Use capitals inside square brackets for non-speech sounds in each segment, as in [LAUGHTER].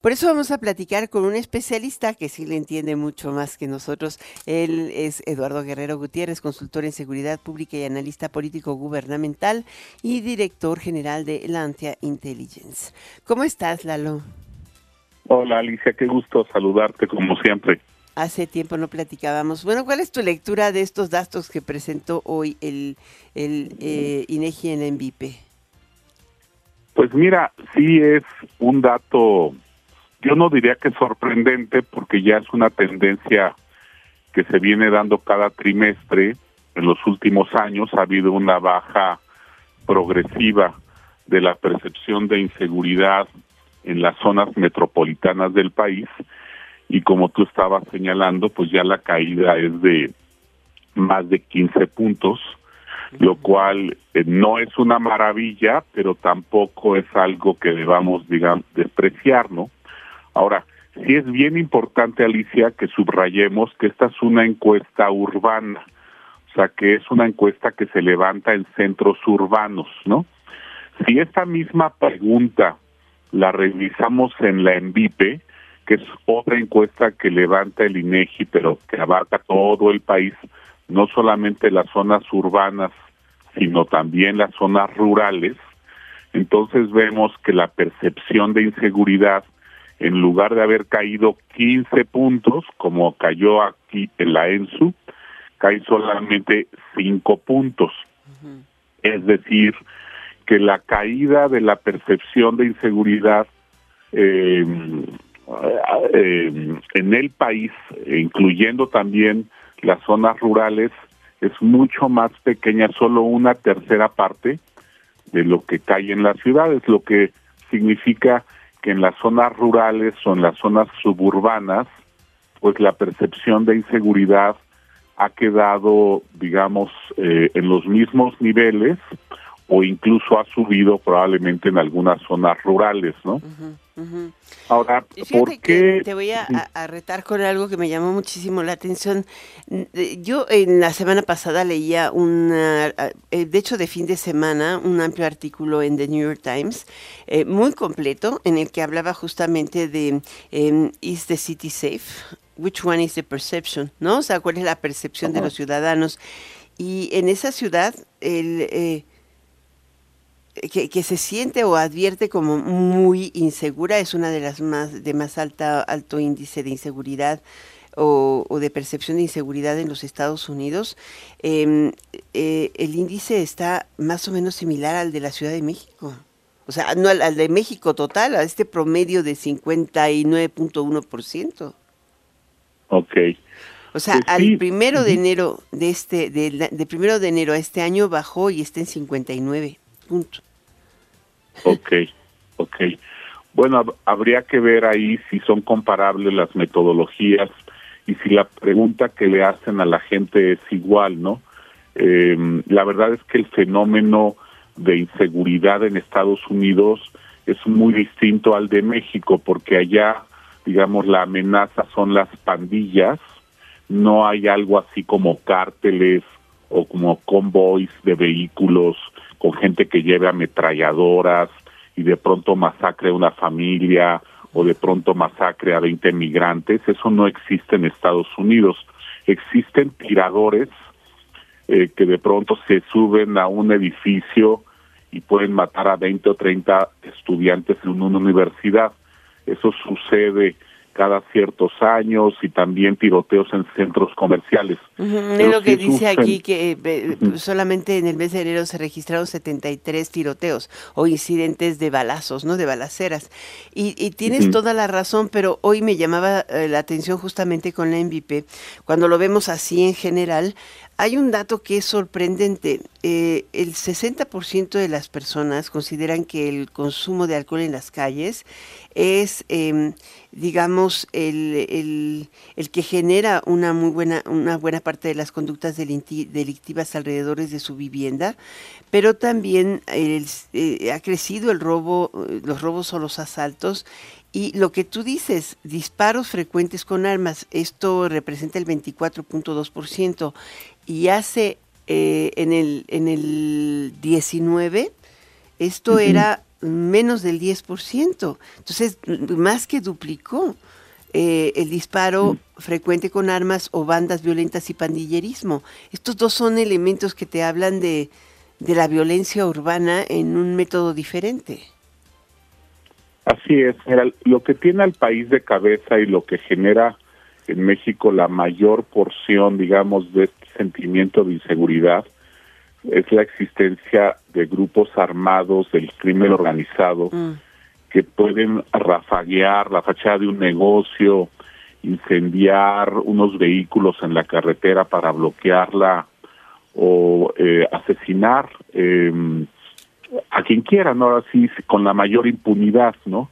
Por eso vamos a platicar con un especialista que sí le entiende mucho más que nosotros. Él es Eduardo Guerrero Gutiérrez, consultor en seguridad pública y analista político gubernamental y director general de Lantia Intelligence. ¿Cómo estás, Lalo? Hola, Alicia, qué gusto saludarte como siempre. Hace tiempo no platicábamos. Bueno, ¿cuál es tu lectura de estos datos que presentó hoy el, el eh, INEGI en la MVP? Pues mira, sí es un dato yo no diría que es sorprendente porque ya es una tendencia que se viene dando cada trimestre. En los últimos años ha habido una baja progresiva de la percepción de inseguridad en las zonas metropolitanas del país y como tú estabas señalando, pues ya la caída es de más de 15 puntos, lo cual eh, no es una maravilla, pero tampoco es algo que debamos, digamos, despreciar, ¿no? Ahora, sí es bien importante, Alicia, que subrayemos que esta es una encuesta urbana, o sea, que es una encuesta que se levanta en centros urbanos, ¿no? Si esta misma pregunta la revisamos en la ENVIPE, que es otra encuesta que levanta el INEGI, pero que abarca todo el país, no solamente las zonas urbanas, sino también las zonas rurales, entonces vemos que la percepción de inseguridad en lugar de haber caído 15 puntos, como cayó aquí en la ENSU, cae solamente 5 puntos. Es decir, que la caída de la percepción de inseguridad eh, eh, en el país, incluyendo también las zonas rurales, es mucho más pequeña, solo una tercera parte de lo que cae en las ciudades, lo que significa que en las zonas rurales o en las zonas suburbanas, pues la percepción de inseguridad ha quedado, digamos, eh, en los mismos niveles o incluso ha subido probablemente en algunas zonas rurales, ¿no? Ahora, ¿por qué? Te voy a, retar con algo que me llamó muchísimo la atención. Yo en la semana pasada leía un, eh, de hecho de fin de semana, un amplio artículo en The New York Times, eh, muy completo, en el que hablaba justamente de em, ¿Is the city safe? Which one is the perception? ¿No? O sea, ¿cuál es la percepción de los ciudadanos? Y en esa ciudad, el... Eh, que, se siente o advierte como muy insegura, es una de las más de más alta, alto índice de inseguridad o, de percepción de inseguridad en los Estados Unidos. Em, eh, el índice está más o menos similar al de la Ciudad de México. O sea, no al, de México total, a este promedio de 59.1%. Ok. O sea, pues al primero de enero de este, de, de, primero de enero a este año bajó y está en 59 puntos. Ok, ok. Bueno, habría que ver ahí si son comparables las metodologías y si la pregunta que le hacen a la gente es igual, ¿no? Em, la verdad es que el fenómeno de inseguridad en Estados Unidos es muy distinto al de México, porque allá, digamos, la amenaza son las pandillas, no hay algo así como cárteles o como convoys de vehículos con gente que lleve ametralladoras y de pronto masacre a una familia o de pronto masacre a 20 migrantes, eso no existe en Estados Unidos. Existen tiradores eh, que de pronto se suben a un edificio y pueden matar a 20 o 30 estudiantes en una universidad. Eso sucede cada ciertos años y también tiroteos en centros comerciales. Es lo que dice aquí que eh, solamente en el mes de enero se registraron 73 tiroteos o incidentes de balazos, ¿no? De balaceras. Y, tienes toda la razón, pero hoy me llamaba eh, la atención justamente con la MVP, cuando lo vemos así en general, hay un dato que es sorprendente. Eh, el 60% de las personas consideran que el consumo de alcohol en las calles es, em, digamos, el, que genera una muy buena, una buena parte de las conductas delictivas alrededor de su vivienda, pero también eh, ha crecido el robo, los robos o los asaltos y lo que tú dices, disparos frecuentes con armas, esto representa el 24.2% y hace eh, en, el, en el 19, esto era menos del 10%. Entonces, más que duplicó eh, el disparo frecuente con armas o bandas violentas y pandillerismo. Estos dos son elementos que te hablan de, de la violencia urbana en un método diferente. Así es, lo que tiene al país de cabeza y lo que genera en México la mayor porción, digamos, de sentimiento de inseguridad es la existencia de grupos armados del crimen organizado mm. que pueden rafaguear la fachada de un negocio, incendiar unos vehículos en la carretera para bloquearla o eh, asesinar eh, a quien quiera, ¿no? Así con la mayor impunidad, ¿no?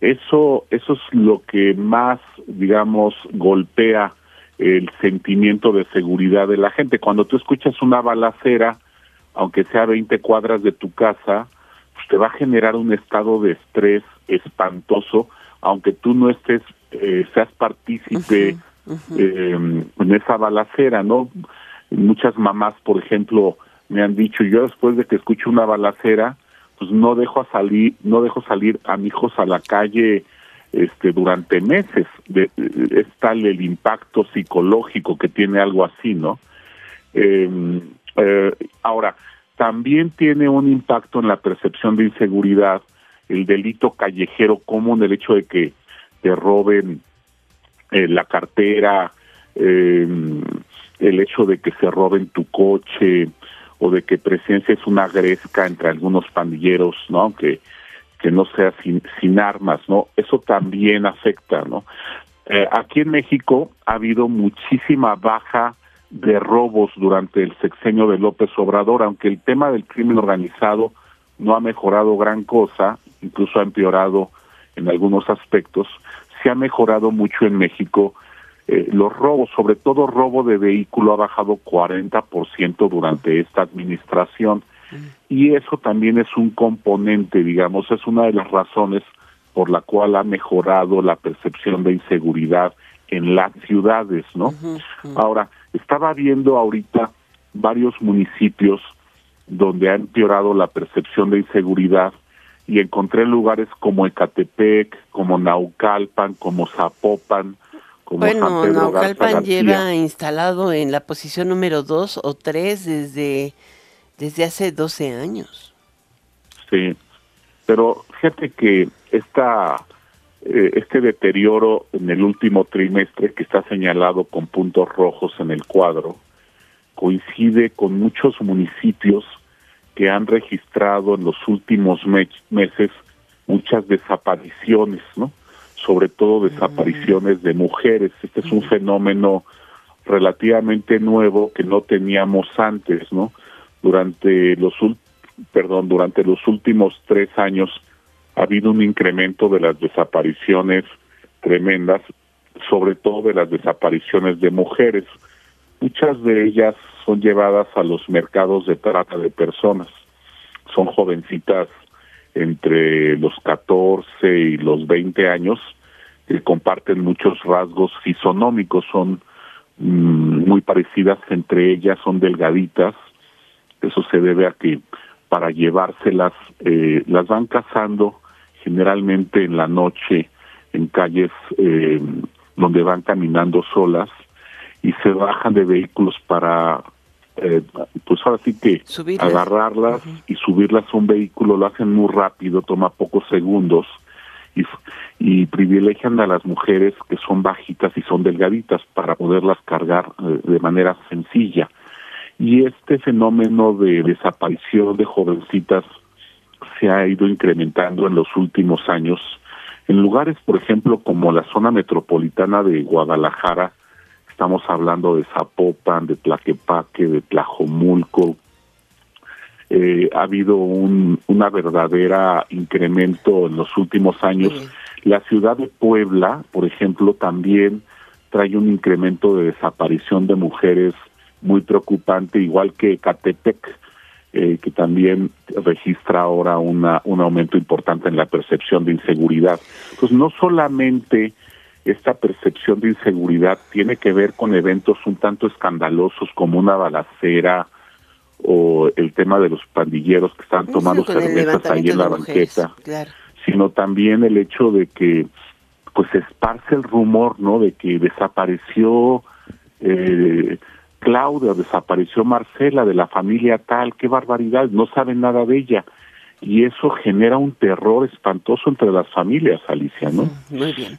Eso, eso es lo que más, digamos, golpea el sentimiento de seguridad de la gente. Cuando tú escuchas una balacera, aunque sea 20 cuadras de tu casa, pues te va a generar un estado de estrés espantoso, aunque tú no estés, eh, seas partícipe em, en esa balacera, ¿no? Muchas mamás, por ejemplo, me han dicho, yo después de que escucho una balacera, pues no dejo a salir, no dejo salir a mis hijos a la calle este durante meses de, es tal el impacto psicológico que tiene algo así no em, eh, ahora también tiene un impacto en la percepción de inseguridad el delito callejero común el hecho de que te roben eh, la cartera em, el hecho de que se roben tu coche o de que presencia es una gresca entre algunos pandilleros no que que no sea sin, sin armas, ¿no? Eso también afecta, ¿no? Eh, aquí en México ha habido muchísima baja de robos durante el sexenio de López Obrador, aunque el tema del crimen organizado no ha mejorado gran cosa, incluso ha empeorado en algunos aspectos, se ha mejorado mucho en México. Eh, los robos, sobre todo robo de vehículo, ha bajado 40% durante esta administración. Y eso también es un componente, digamos, es una de las razones por la cual ha mejorado la percepción de inseguridad en las ciudades, ¿no? Ahora, estaba viendo ahorita varios municipios donde ha empeorado la percepción de inseguridad y encontré lugares como Ecatepec, como Naucalpan, como Zapopan, como bueno, San Pedro Naucalpan lleva instalado en la posición número dos o tres desde desde hace 12 años. Sí, pero fíjate que esta, eh, este deterioro en el último trimestre que está señalado con puntos rojos en el cuadro coincide con muchos municipios que han registrado en los últimos meses muchas desapariciones, ¿no? Sobre todo desapariciones de mujeres. Este es un fenómeno relativamente nuevo que no teníamos antes, ¿no? Durante los perdón durante los últimos tres años ha habido un incremento de las desapariciones tremendas sobre todo de las desapariciones de mujeres. Muchas de ellas son llevadas a los mercados de trata de personas. Son jovencitas entre los 14 y los 20 años que comparten muchos rasgos fisonómicos. Son mm, muy parecidas entre ellas son delgaditas eso se debe a que para llevárselas eh, las van cazando generalmente en la noche en calles eh, donde van caminando solas y se bajan de vehículos para eh, pues ahora sí que agarrarlas y subirlas a un vehículo lo hacen muy rápido toma pocos segundos y, y privilegian a las mujeres que son bajitas y son delgaditas para poderlas cargar de manera sencilla y este fenómeno de desaparición de jovencitas se ha ido incrementando en los últimos años en lugares, por ejemplo, como la zona metropolitana de Guadalajara, estamos hablando de Zapopan, de Tlaquepaque, de Tlajomulco, eh, ha habido un una verdadera incremento en los últimos años. La ciudad de Puebla, por ejemplo, también trae un incremento de desaparición de mujeres muy preocupante, igual que Catepec, eh, que también registra ahora una, un aumento importante en la percepción de inseguridad. Pues no solamente esta percepción de inseguridad tiene que ver con eventos un tanto escandalosos como una balacera o el tema de los pandilleros que están tomando cervezas ahí en la banqueta, sino también el hecho de que pues se esparce el rumor, ¿no? De que desapareció eh, Claudia, desapareció Marcela de la familia tal, qué barbaridad, no saben nada de ella. Y eso genera un terror espantoso entre las familias, Alicia, ¿no? Muy bien.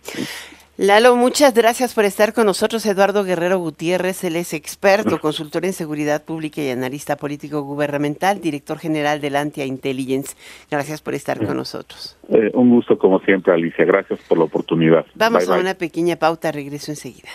Lalo, muchas gracias por estar con nosotros. Eduardo Guerrero Gutiérrez, él es experto, [LAUGHS] consultor en seguridad pública y analista político gubernamental, director general del Antia Intelligence. Gracias por estar con nosotros. Eh, un gusto como siempre, Alicia. Gracias por la oportunidad. Vamos a una pequeña pauta, regreso enseguida.